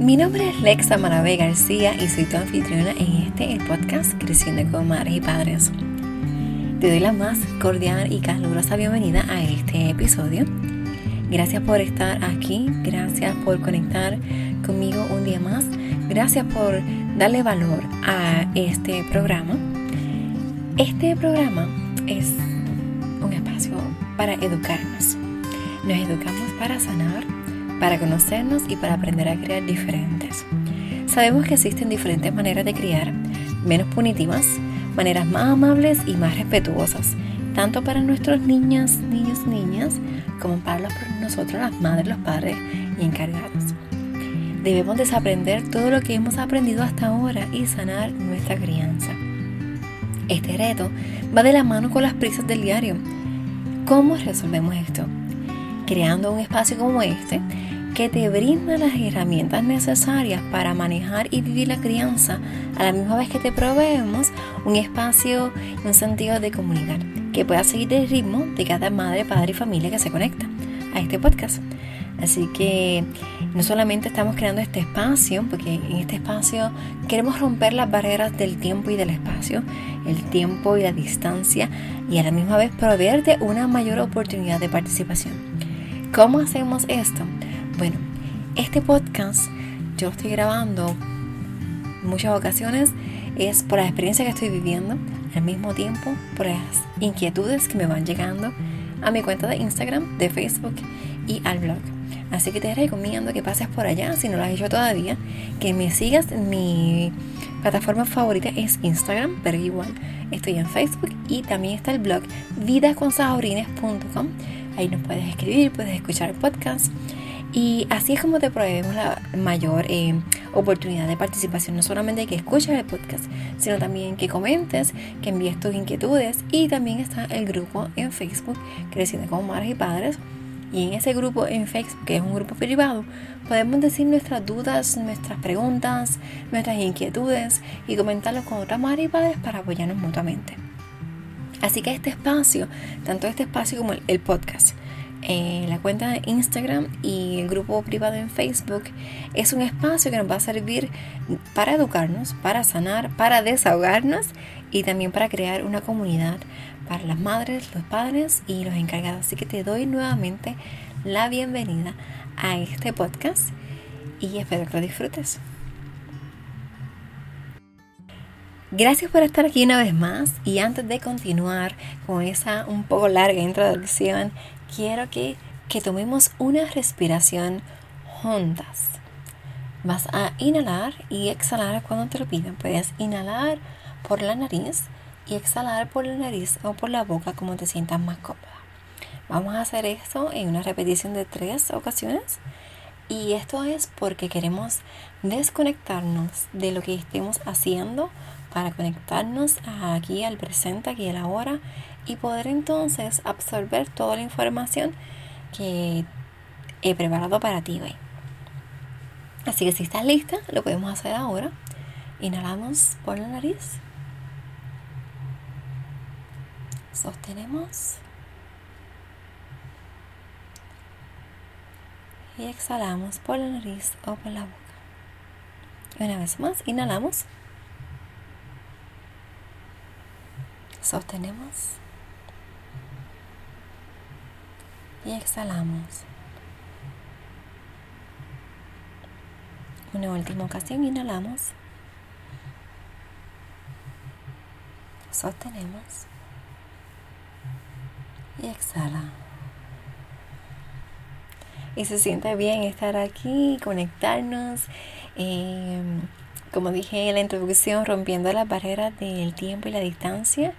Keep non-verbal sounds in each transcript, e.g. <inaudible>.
Mi nombre es Lexa Maravé García y soy tu anfitriona en este podcast Creciendo con Madres y Padres. Te doy la más cordial y calurosa bienvenida a este episodio. Gracias por estar aquí, gracias por conectar conmigo un día más, gracias por darle valor a este programa. Este programa es un espacio para educarnos. Nos educamos para sanar para conocernos y para aprender a criar diferentes. Sabemos que existen diferentes maneras de criar, menos punitivas, maneras más amables y más respetuosas, tanto para nuestros niñas, niños, niñas, como para nosotros, las madres, los padres y encargados. Debemos desaprender todo lo que hemos aprendido hasta ahora y sanar nuestra crianza. Este reto va de la mano con las prisas del diario. ¿Cómo resolvemos esto? Creando un espacio como este que te brinda las herramientas necesarias para manejar y vivir la crianza a la misma vez que te proveemos un espacio y un sentido de comunicar que pueda seguir el ritmo de cada madre, padre y familia que se conecta a este podcast. Así que no solamente estamos creando este espacio, porque en este espacio queremos romper las barreras del tiempo y del espacio, el tiempo y la distancia, y a la misma vez proveerte una mayor oportunidad de participación. ¿Cómo hacemos esto? Bueno, este podcast yo lo estoy grabando muchas ocasiones es por la experiencia que estoy viviendo, al mismo tiempo por las inquietudes que me van llegando a mi cuenta de Instagram, de Facebook y al blog. Así que te recomiendo que pases por allá, si no lo has hecho todavía, que me sigas. Mi plataforma favorita es Instagram, pero igual estoy en Facebook y también está el blog vidasconsaurines.com. Ahí nos puedes escribir, puedes escuchar el podcast y así es como te proveemos la mayor eh, oportunidad de participación. No solamente que escuches el podcast, sino también que comentes, que envíes tus inquietudes. Y también está el grupo en Facebook, Creciendo como Madres y Padres. Y en ese grupo en Facebook, que es un grupo privado, podemos decir nuestras dudas, nuestras preguntas, nuestras inquietudes y comentarlos con otras madres y padres para apoyarnos mutuamente. Así que este espacio, tanto este espacio como el podcast, eh, la cuenta de Instagram y el grupo privado en Facebook es un espacio que nos va a servir para educarnos, para sanar, para desahogarnos y también para crear una comunidad para las madres, los padres y los encargados. Así que te doy nuevamente la bienvenida a este podcast y espero que lo disfrutes. Gracias por estar aquí una vez más y antes de continuar con esa un poco larga introducción, quiero que, que tomemos una respiración juntas. Vas a inhalar y exhalar cuando te lo pidan. Puedes inhalar por la nariz y exhalar por la nariz o por la boca como te sientas más cómoda. Vamos a hacer esto en una repetición de tres ocasiones. Y esto es porque queremos desconectarnos de lo que estemos haciendo para conectarnos aquí al presente, aquí a la hora y poder entonces absorber toda la información que he preparado para ti hoy. Así que si estás lista, lo podemos hacer ahora. Inhalamos por la nariz. Sostenemos. Y exhalamos por la nariz o por la boca. Una vez más, inhalamos. Sostenemos. Y exhalamos. Una última ocasión, inhalamos. Sostenemos. Y exhala. Y se siente bien estar aquí, conectarnos. Eh, como dije en la introducción, rompiendo las barreras del tiempo y la distancia.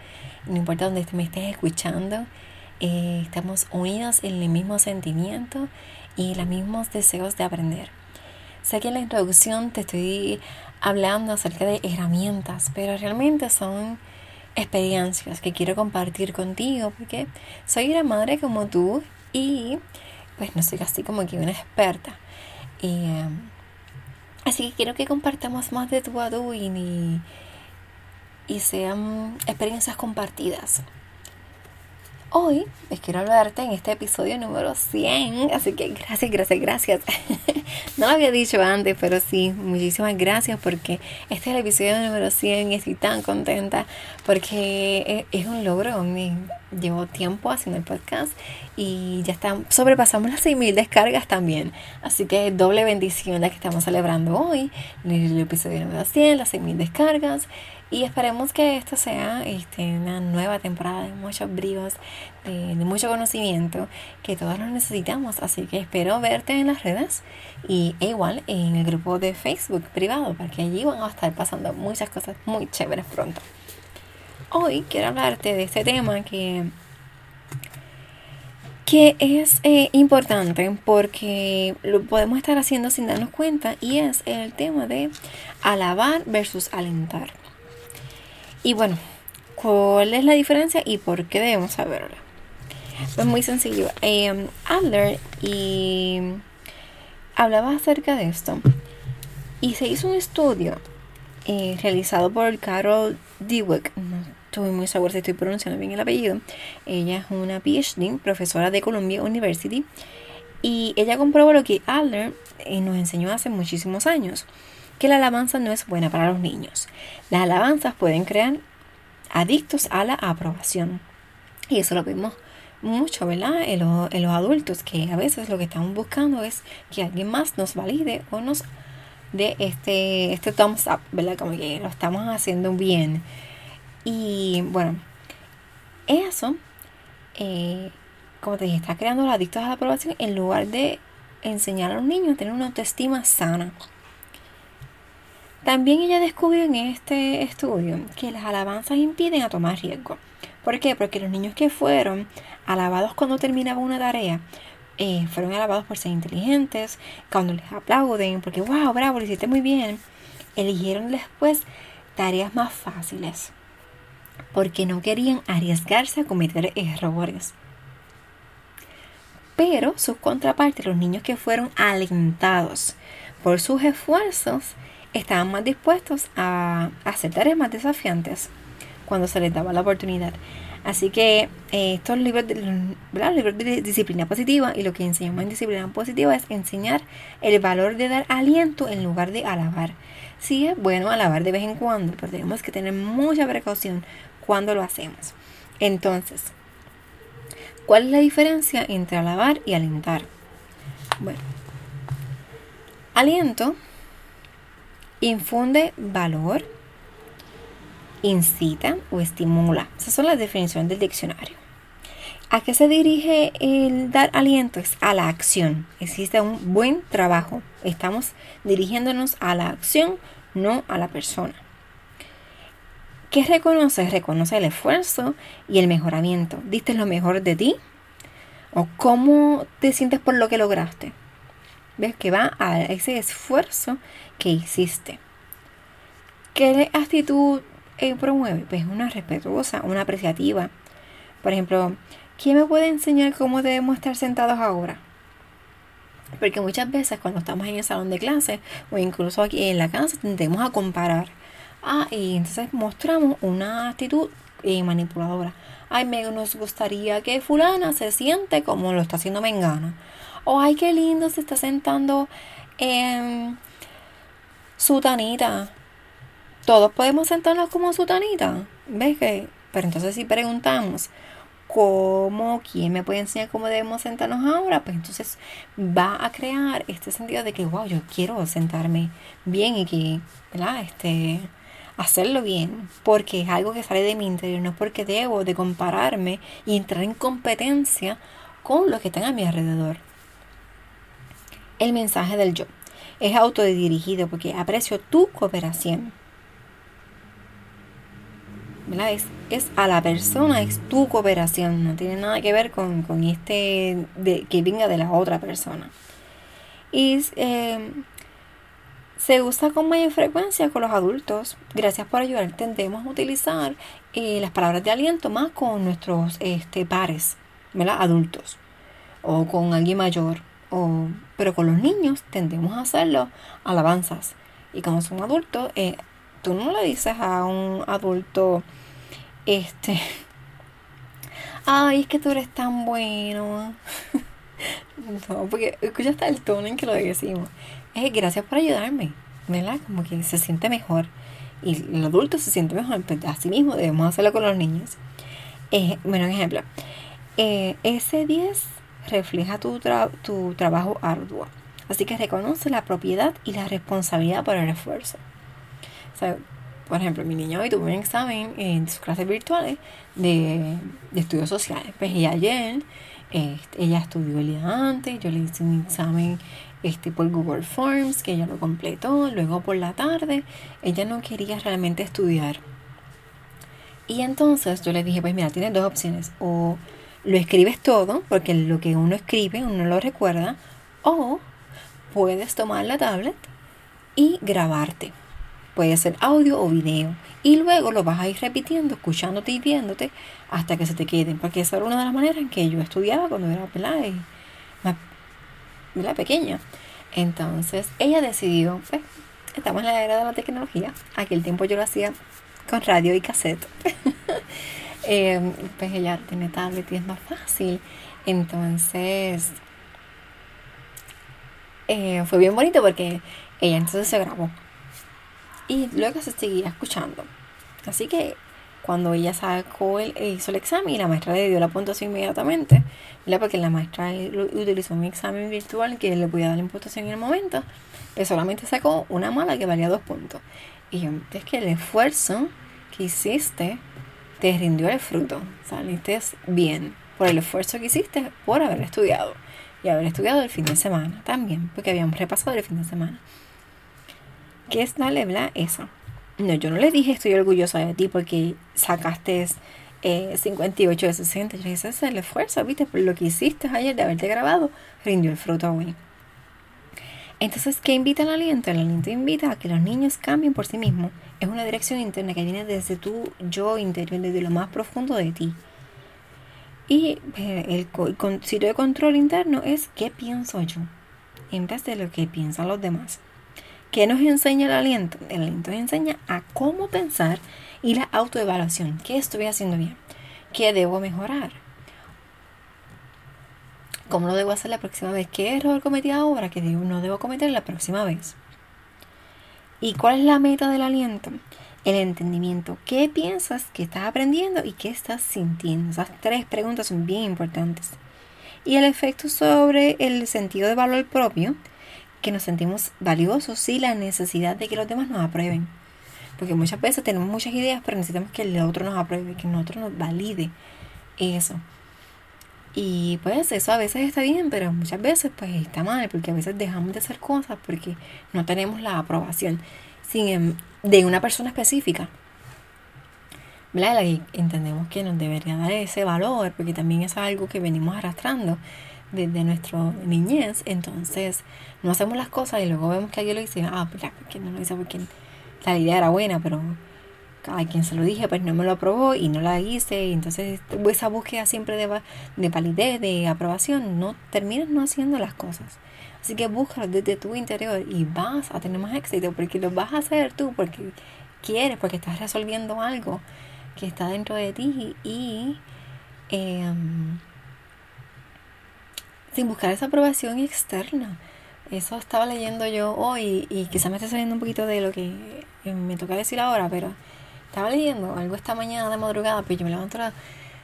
No importa dónde me estés escuchando, eh, estamos unidos en el mismo sentimiento y los mismos deseos de aprender. Sé que en la introducción te estoy hablando acerca de herramientas, pero realmente son experiencias que quiero compartir contigo porque soy una madre como tú y pues no soy así como que una experta. Eh, Así que quiero que compartamos más de tu a y, y sean experiencias compartidas. Hoy les quiero hablarte en este episodio número 100, así que gracias, gracias, gracias. <laughs> no lo había dicho antes, pero sí, muchísimas gracias porque este es el episodio número 100 y estoy tan contenta porque es un logro. Llevo tiempo haciendo el podcast y ya está, sobrepasamos las 6.000 descargas también. Así que doble bendición la que estamos celebrando hoy, el episodio número 100, las 6.000 descargas. Y esperemos que esto sea este, una nueva temporada de muchos bríos, de, mucho conocimiento, que todos lo necesitamos. Así que espero verte en las redes y e igual en el grupo de Facebook privado, porque allí van a estar pasando muchas cosas muy chéveres pronto. Hoy quiero hablarte de este tema que que es eh, importante porque lo podemos estar haciendo sin darnos cuenta y es el tema de alabar versus alentar. Y bueno, ¿cuál es la diferencia y por qué debemos saberla? Pues muy sencillo. Eh, Adler y hablaba acerca de esto y se hizo un estudio eh, realizado por Carol Dweck. No estoy muy segura si estoy pronunciando bien el apellido. Ella es una PhD, profesora de Columbia University. Y ella comprobó lo que Adler eh, nos enseñó hace muchísimos años que la alabanza no es buena para los niños. Las alabanzas pueden crear adictos a la aprobación. Y eso lo vemos mucho, ¿verdad? En, los adultos, que a veces lo que estamos buscando es que alguien más nos valide o nos dé este, este thumbs up, ¿verdad? Como que lo estamos haciendo bien. Y bueno, eso, eh, como te dije, está creando los adictos a la aprobación en lugar de enseñar a los niños a tener una autoestima sana. También ella descubrió en este estudio que las alabanzas impiden a tomar riesgo. ¿Por qué? Porque los niños que fueron alabados cuando terminaban una tarea, eh, fueron alabados por ser inteligentes, cuando les aplauden, porque wow, bravo, lo hiciste muy bien, eligieron después tareas más fáciles, porque no querían arriesgarse a cometer errores. Pero sus contrapartes, los niños que fueron alentados por sus esfuerzos, estaban más dispuestos a hacer tareas más desafiantes cuando se les daba la oportunidad. Así que eh, estos libros de, libros de disciplina positiva y lo que enseñamos en disciplina positiva es enseñar el valor de dar aliento en lugar de alabar. Sí es bueno alabar de vez en cuando, pero tenemos que tener mucha precaución cuando lo hacemos. Entonces, ¿cuál es la diferencia entre alabar y alentar? Bueno, aliento Infunde valor, incita o estimula. Esas son las definiciones del diccionario. ¿A qué se dirige el dar aliento? Es a la acción. Existe un buen trabajo. Estamos dirigiéndonos a la acción, no a la persona. ¿Qué reconoce? Reconoce el esfuerzo y el mejoramiento. ¿Diste lo mejor de ti? ¿O cómo te sientes por lo que lograste? ¿Ves? Que va a ese esfuerzo que hiciste. ¿Qué actitud eh, promueve? Pues una respetuosa, una apreciativa. Por ejemplo, ¿quién me puede enseñar cómo debemos estar sentados ahora? Porque muchas veces cuando estamos en el salón de clase o incluso aquí en la casa tendemos a comparar. Ah, y entonces mostramos una actitud eh, manipuladora. Ay, me nos gustaría que fulana se siente como lo está haciendo Mengana. O ay, qué lindo se está sentando en Sutanita. Todos podemos sentarnos como Sutanita. ¿Ves que? Pero entonces si preguntamos, ¿cómo? ¿Quién me puede enseñar cómo debemos sentarnos ahora? Pues entonces va a crear este sentido de que, wow, yo quiero sentarme bien y que, ¿verdad? Este, hacerlo bien, porque es algo que sale de mi interior, no es porque debo de compararme y entrar en competencia con los que están a mi alrededor el mensaje del yo. Es autodirigido porque aprecio tu cooperación. Es, a la persona, es tu cooperación, no tiene nada que ver con, este de, que venga de la otra persona. Y eh, se usa con mayor frecuencia con los adultos. Gracias por ayudar. Tendemos a utilizar eh, las palabras de aliento más con nuestros este, pares, adultos, o con alguien mayor pero con los niños tendemos a hacerlo alabanzas. Y como son adultos, eh, tú no le dices a un adulto, este, <laughs> ay, es que tú eres tan bueno. <laughs> no, porque escucha hasta el tono en que lo decimos. Es gracias por ayudarme, ¿verdad? Como que se siente mejor. Y el adulto se siente mejor, pues así mismo debemos hacerlo con los niños. Eh, bueno, ejemplo, eh, ese 10 refleja tu, tu trabajo arduo. Así que reconoce la propiedad y la responsabilidad por el esfuerzo. Por ejemplo, mi niña hoy tuvo un examen en sus clases virtuales de, estudios sociales. Pues ella ayer, este, ella estudió el día antes, yo le hice un examen este, por Google Forms, que ella lo completó, luego por la tarde, ella no quería realmente estudiar. Y entonces yo le dije, pues mira, tienes dos opciones, o lo escribes todo, porque lo que uno escribe uno lo recuerda, o puedes tomar la tablet y grabarte. Puede ser audio o video. Y luego lo vas a ir repitiendo, escuchándote y viéndote hasta que se te queden. Porque esa era una de las maneras en que yo estudiaba cuando era más, pequeña. Entonces ella decidió, pues, estamos en la era de la tecnología. Aquel tiempo yo lo hacía con radio y cassette. <laughs> eh, pues ella tiene tablet y es más fácil. Entonces eh, fue bien bonito porque ella entonces se grabó. Y luego se seguía escuchando. Así que cuando ella sacó el, hizo el examen y la maestra le dio la puntuación inmediatamente, porque la maestra utilizó un examen virtual que le podía dar la puntuación en el momento, pues solamente sacó una mala que valía dos puntos. Y es que el esfuerzo que hiciste te rindió el fruto. Saliste bien por el esfuerzo que hiciste por haber estudiado. Y haber estudiado el fin de semana también, porque habíamos repasado el fin de semana. ¿Qué es darle bla eso? No, yo no le dije estoy orgullosa de ti porque sacaste 58 eh, de 60. Yo dije, ese es el esfuerzo, ¿viste? Por lo que hiciste ayer de haberte grabado, rindió el fruto hoy. Entonces, ¿qué invita el aliento? El aliento invita a que los niños cambien por sí mismos. Es una dirección interna que viene desde tu yo interior, desde lo más profundo de ti. Y eh, el, el sitio de control interno es qué pienso yo, en vez de lo que piensan los demás. ¿Qué nos enseña el aliento? El aliento nos enseña a cómo pensar y la autoevaluación. ¿Qué estoy haciendo bien? ¿Qué debo mejorar? ¿Cómo lo debo hacer la próxima vez? ¿Qué error cometí ahora que no debo cometer la próxima vez? ¿Y cuál es la meta del aliento? El entendimiento. ¿Qué piensas que estás aprendiendo y qué estás sintiendo? Esas tres preguntas son bien importantes. Y el efecto sobre el sentido de valor propio, que nos sentimos valiosos y la necesidad de que los demás nos aprueben. Porque muchas veces tenemos muchas ideas, pero necesitamos que el otro nos apruebe, que el otro nos valide eso. Y pues eso a veces está bien, pero muchas veces pues está mal, porque a veces dejamos de hacer cosas porque no tenemos la aprobación sin, em, de una persona específica. Y entendemos que nos debería dar ese valor, porque también es algo que venimos arrastrando desde nuestra niñez. Entonces, no hacemos las cosas y luego vemos que alguien lo dice, ah, pues ya, porque no lo hice porque la idea era buena, pero a quien se lo dije, pues no me lo aprobó y no la hice. Y entonces esa búsqueda siempre de, de validez, de aprobación, no terminas no haciendo las cosas. Así que búscalo desde tu interior y vas a tener más éxito porque lo vas a hacer tú, porque quieres, porque estás resolviendo algo que está dentro de ti y em, sin buscar esa aprobación externa. Eso estaba leyendo yo hoy y quizás me esté saliendo un poquito de lo que me toca decir ahora, pero estaba leyendo algo esta mañana de madrugada, pues yo me levanto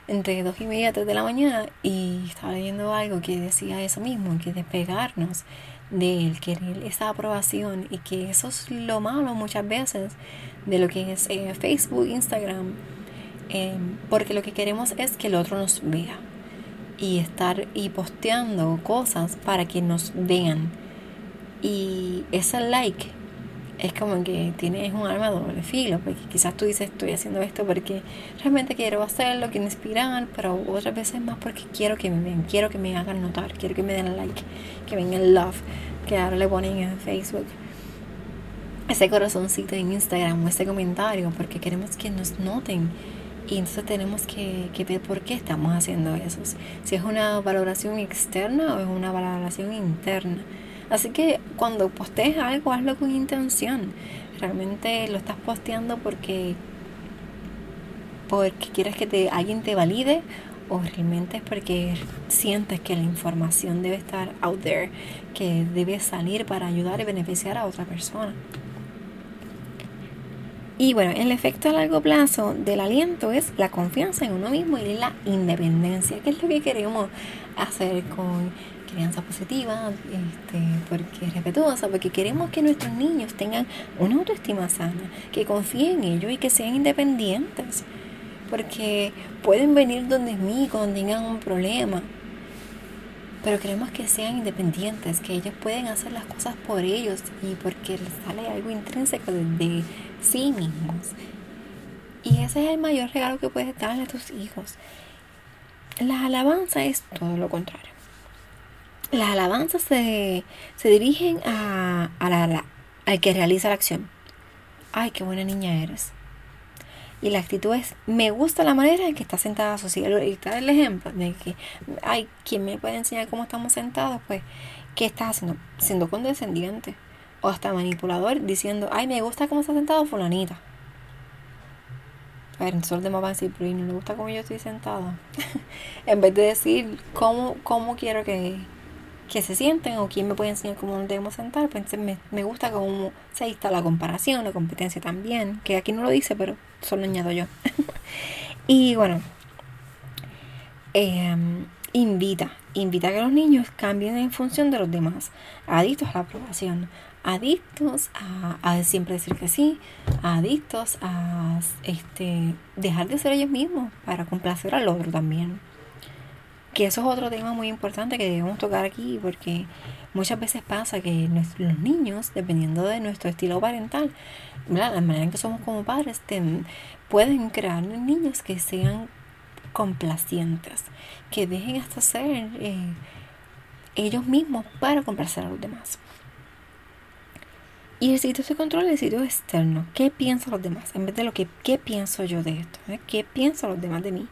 entre dos y media, tres de la mañana y estaba leyendo algo que decía eso mismo, que despegarnos del querer esa aprobación y que eso es lo malo muchas veces de lo que es eh, Facebook, Instagram, em, porque lo que queremos es que el otro nos vea y estar y posteando cosas para que nos vean. Y ese like es como que tienes un arma doble filo, porque quizás tú dices estoy haciendo esto porque realmente quiero hacerlo, quiero inspirar, pero otras veces más porque quiero que me vean, quiero que me hagan notar, quiero que me den like, que vengan love, que ahora le ponen en Facebook ese corazoncito en Instagram o ese comentario, porque queremos que nos noten. Y entonces tenemos que, que ver por qué estamos haciendo eso. Si es una valoración externa o es una valoración interna. Así que cuando postees algo, hazlo con intención. Realmente lo estás posteando porque, porque quieres que te, alguien te valide o realmente es porque sientes que la información debe estar out there, que debe salir para ayudar y beneficiar a otra persona. Y bueno, el efecto a largo plazo del aliento es la confianza en uno mismo y la independencia, que es lo que queremos hacer con crianza positiva, este, porque respetuosa, porque queremos que nuestros niños tengan una autoestima sana, que confíen en ellos y que sean independientes, porque pueden venir donde mí cuando tengan un problema, pero queremos que sean independientes, que ellos pueden hacer las cosas por ellos y porque les sale algo intrínseco de sí mismos. Y ese es el mayor regalo que puedes darle a tus hijos. La alabanza es todo lo contrario. Las alabanzas se, dirigen a, la, al que realiza la acción. Ay, qué buena niña eres. Y la actitud es, me gusta la manera en que está sentada su Y está el ejemplo de que, ay, ¿quién me puede enseñar cómo estamos sentados? Pues, ¿qué estás haciendo? Siendo condescendiente o hasta manipulador diciendo, ay, me gusta cómo está sentado fulanita. A ver, entonces de va a decir, pero no le gusta cómo yo estoy sentado. <laughs> en vez de decir cómo, cómo quiero que, que se sienten o quién me puede enseñar cómo debemos sentar, pues me, me gusta cómo se está la comparación, la competencia también, que aquí no lo dice, pero solo añado yo. <laughs> y bueno, eh, invita, invita a que los niños cambien en función de los demás, adictos a la aprobación, adictos a, siempre decir que sí, adictos a este, dejar de ser ellos mismos para complacer al otro también. Que eso es otro tema muy importante que debemos tocar aquí porque muchas veces pasa que los niños, dependiendo de nuestro estilo parental, la manera en que somos como padres, pueden crear niños que sean complacientes, que dejen hasta ser eh, ellos mismos para complacer a los demás. Y el sitio de control es el sitio externo. ¿Qué piensan los demás? En vez de lo que, ¿qué pienso yo de esto? ¿Eh? ¿Qué piensan los demás de mí?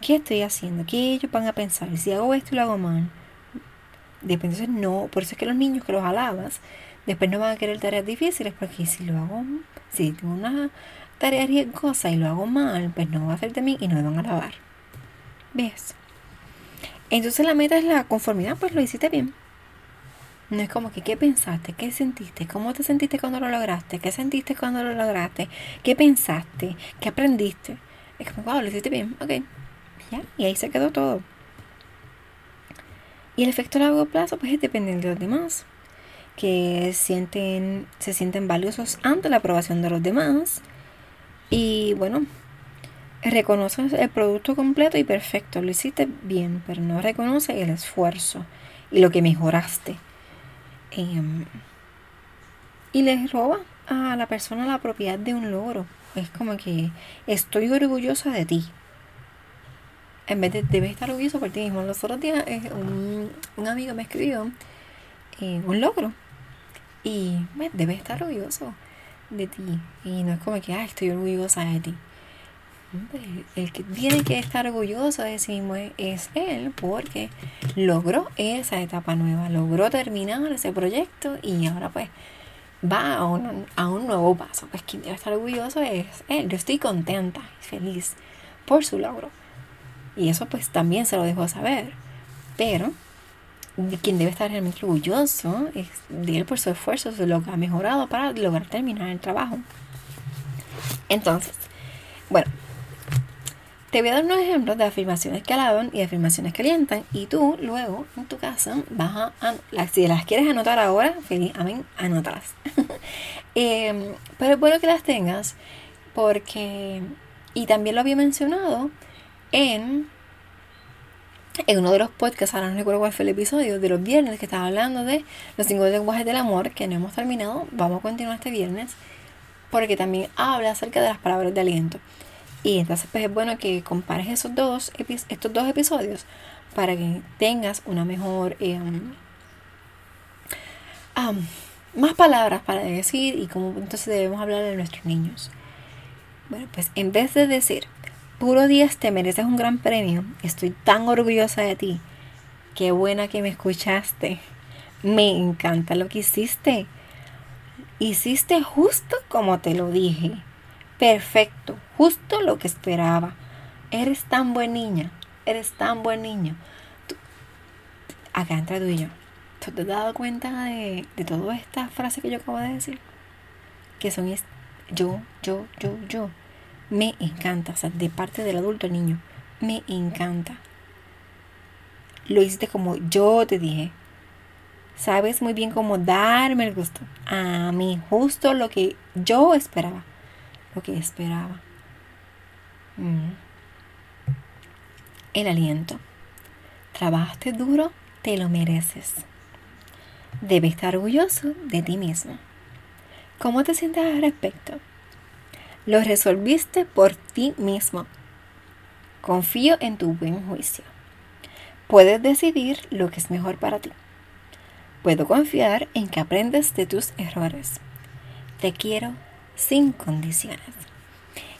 ¿Qué estoy haciendo? ¿Qué ellos van a pensar? Si hago esto y lo hago mal. Después no, por eso es que los niños que los alabas, después no van a querer tareas difíciles, porque si lo hago, si tengo una tarea riesgosa y lo hago mal, pues no va a hacer de mí y no me van a alabar. ¿Ves? Entonces la meta es la conformidad, pues lo hiciste bien. No es como que, ¿qué pensaste? ¿Qué sentiste? ¿Cómo te sentiste cuando lo lograste? ¿Qué sentiste cuando lo lograste? ¿Qué pensaste? ¿Qué aprendiste? Es como, wow, lo hiciste bien, ok. Ya, y ahí se quedó todo. Y el efecto a largo plazo, pues es dependiendo de los demás, que sienten, se sienten valiosos ante la aprobación de los demás. Y bueno, reconoces el producto completo y perfecto, lo hiciste bien, pero no reconoce el esfuerzo y lo que mejoraste. Em, y les roba a la persona la propiedad de un logro. Es como que estoy orgullosa de ti. En vez de debes estar orgulloso por ti mismo. Los otros días eh, un, amigo me escribió eh, un logro. Y debes estar orgulloso de ti. Y no es como que, ah, estoy orgullosa de ti el que tiene que estar orgulloso de sí mismo es él porque logró esa etapa nueva, logró terminar ese proyecto y ahora pues va a un, a un nuevo paso. Pues quien debe estar orgulloso es él. Yo estoy contenta y feliz por su logro. Y eso pues también se lo dejo saber. Pero quien debe estar realmente orgulloso es de él por su esfuerzo, lo que ha mejorado para lograr terminar el trabajo. Entonces, bueno, te voy a dar unos ejemplos de afirmaciones que alaban y afirmaciones que alientan. Y tú luego en tu casa vas a, si las quieres anotar ahora, feliz, amén, anótalas. <laughs> Em, pero es bueno que las tengas porque, y también lo había mencionado en, en uno de los podcasts, ahora no recuerdo cuál fue el episodio, de los viernes que estaba hablando de los cinco lenguajes del amor, que no hemos terminado, vamos a continuar este viernes, porque también habla acerca de las palabras de aliento. Y entonces pues es bueno que compares esos dos, estos dos episodios para que tengas una mejor... Em, más palabras para decir y cómo entonces debemos hablar de nuestros niños. Bueno, pues en vez de decir, puro Díaz, te mereces un gran premio, estoy tan orgullosa de ti, qué buena que me escuchaste, me encanta lo que hiciste, hiciste justo como te lo dije, perfecto, justo lo que esperaba. Eres tan buena niña. eres tan buen niño. acá entra tú y yo. ¿Tú te has dado cuenta de, de todas estas frases que yo acabo de decir? Que son yo, yo, yo, yo. Me encanta, o sea, de parte del adulto al niño. Me encanta. Lo hiciste como yo te dije. Sabes muy bien cómo darme el gusto. A mí, justo lo que yo esperaba. Lo que esperaba. Mm. El aliento. Trabajaste duro, te lo mereces. Debes estar orgulloso de ti mismo. ¿Cómo te sientes al respecto? Lo resolviste por ti mismo. Confío en tu buen juicio. Puedes decidir lo que es mejor para ti. Puedo confiar en que aprendes de tus errores. Te quiero sin condiciones.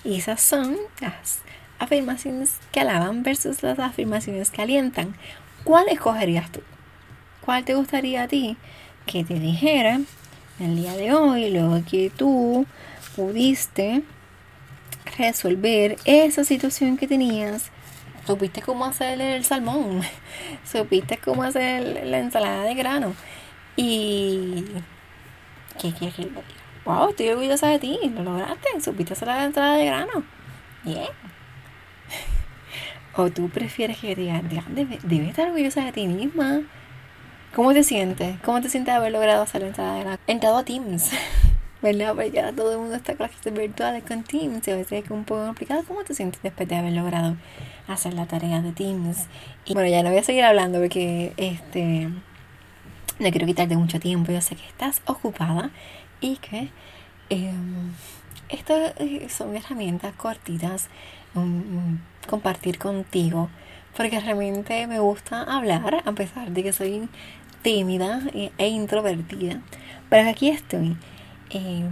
Y esas son las afirmaciones que alaban versus las afirmaciones que alientan. ¿Cuál escogerías tú? ¿Cuál te gustaría a ti que te dijera el día de hoy, luego que tú pudiste resolver esa situación que tenías? Supiste cómo hacer el salmón, <laughs> supiste cómo hacer la ensalada de grano. Y. ¿Qué quieres que Wow, estoy orgullosa de ti, lo lograste, supiste hacer la ensalada de grano. Bien. <laughs> O tú prefieres que digas, debes debe estar orgullosa de ti misma. ¿Cómo te sientes? ¿Cómo te sientes haber logrado hacer la entrada de la... Entrado a Teams, <laughs> ¿verdad? Porque ya todo el mundo está con clases virtuales con Teams y a veces es un poco complicado. ¿Cómo te sientes después de haber logrado hacer la tarea de Teams? Y bueno, ya no voy a seguir hablando porque este no quiero quitarte mucho tiempo. Yo sé que estás ocupada y que em, estas eh, son herramientas cortitas um, compartir contigo porque realmente me gusta hablar a pesar de que soy tímida e introvertida. Pero aquí estoy eh,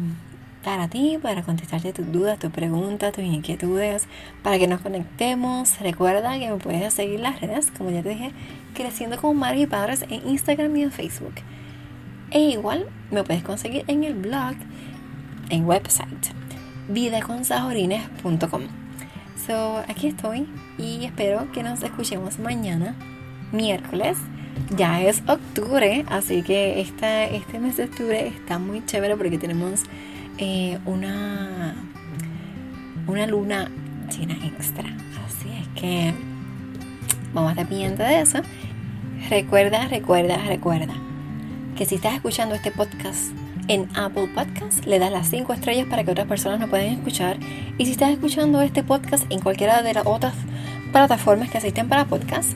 para ti, para contestarte tus dudas, tus preguntas, tus inquietudes, para que nos conectemos. Recuerda que me puedes seguir las redes, como ya te dije, creciendo con Madres y Padres en Instagram y en Facebook. E igual me puedes conseguir en el blog, en website, vidaconsajorines.com. So, aquí estoy y espero que nos escuchemos mañana, miércoles ya es octubre, así que esta, este mes de octubre está muy chévere porque tenemos eh, una, una luna llena extra. Así es que vamos a estar pendientes de eso. Recuerda, recuerda, recuerda que si estás escuchando este podcast en Apple Podcast, le das las 5 estrellas para que otras personas lo puedan escuchar. Y si estás escuchando este podcast en cualquiera de las otras plataformas que asisten para podcast,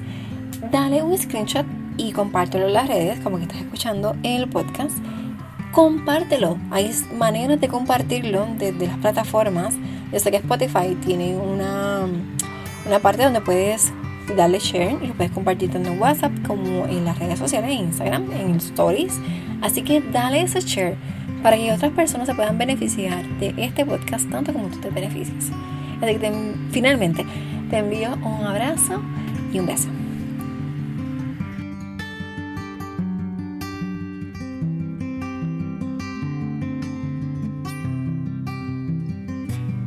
dale un screenshot y compártelo en las redes, como que estás escuchando el podcast. Compártelo. Hay maneras de compartirlo desde las plataformas. Yo sé que Spotify tiene una, una parte donde puedes darle share y lo puedes compartir tanto en WhatsApp como en las redes sociales, en Instagram, en Stories. Así que dale ese share para que otras personas se puedan beneficiar de este podcast tanto como tú te beneficias. Así que finalmente te envío un abrazo y un beso.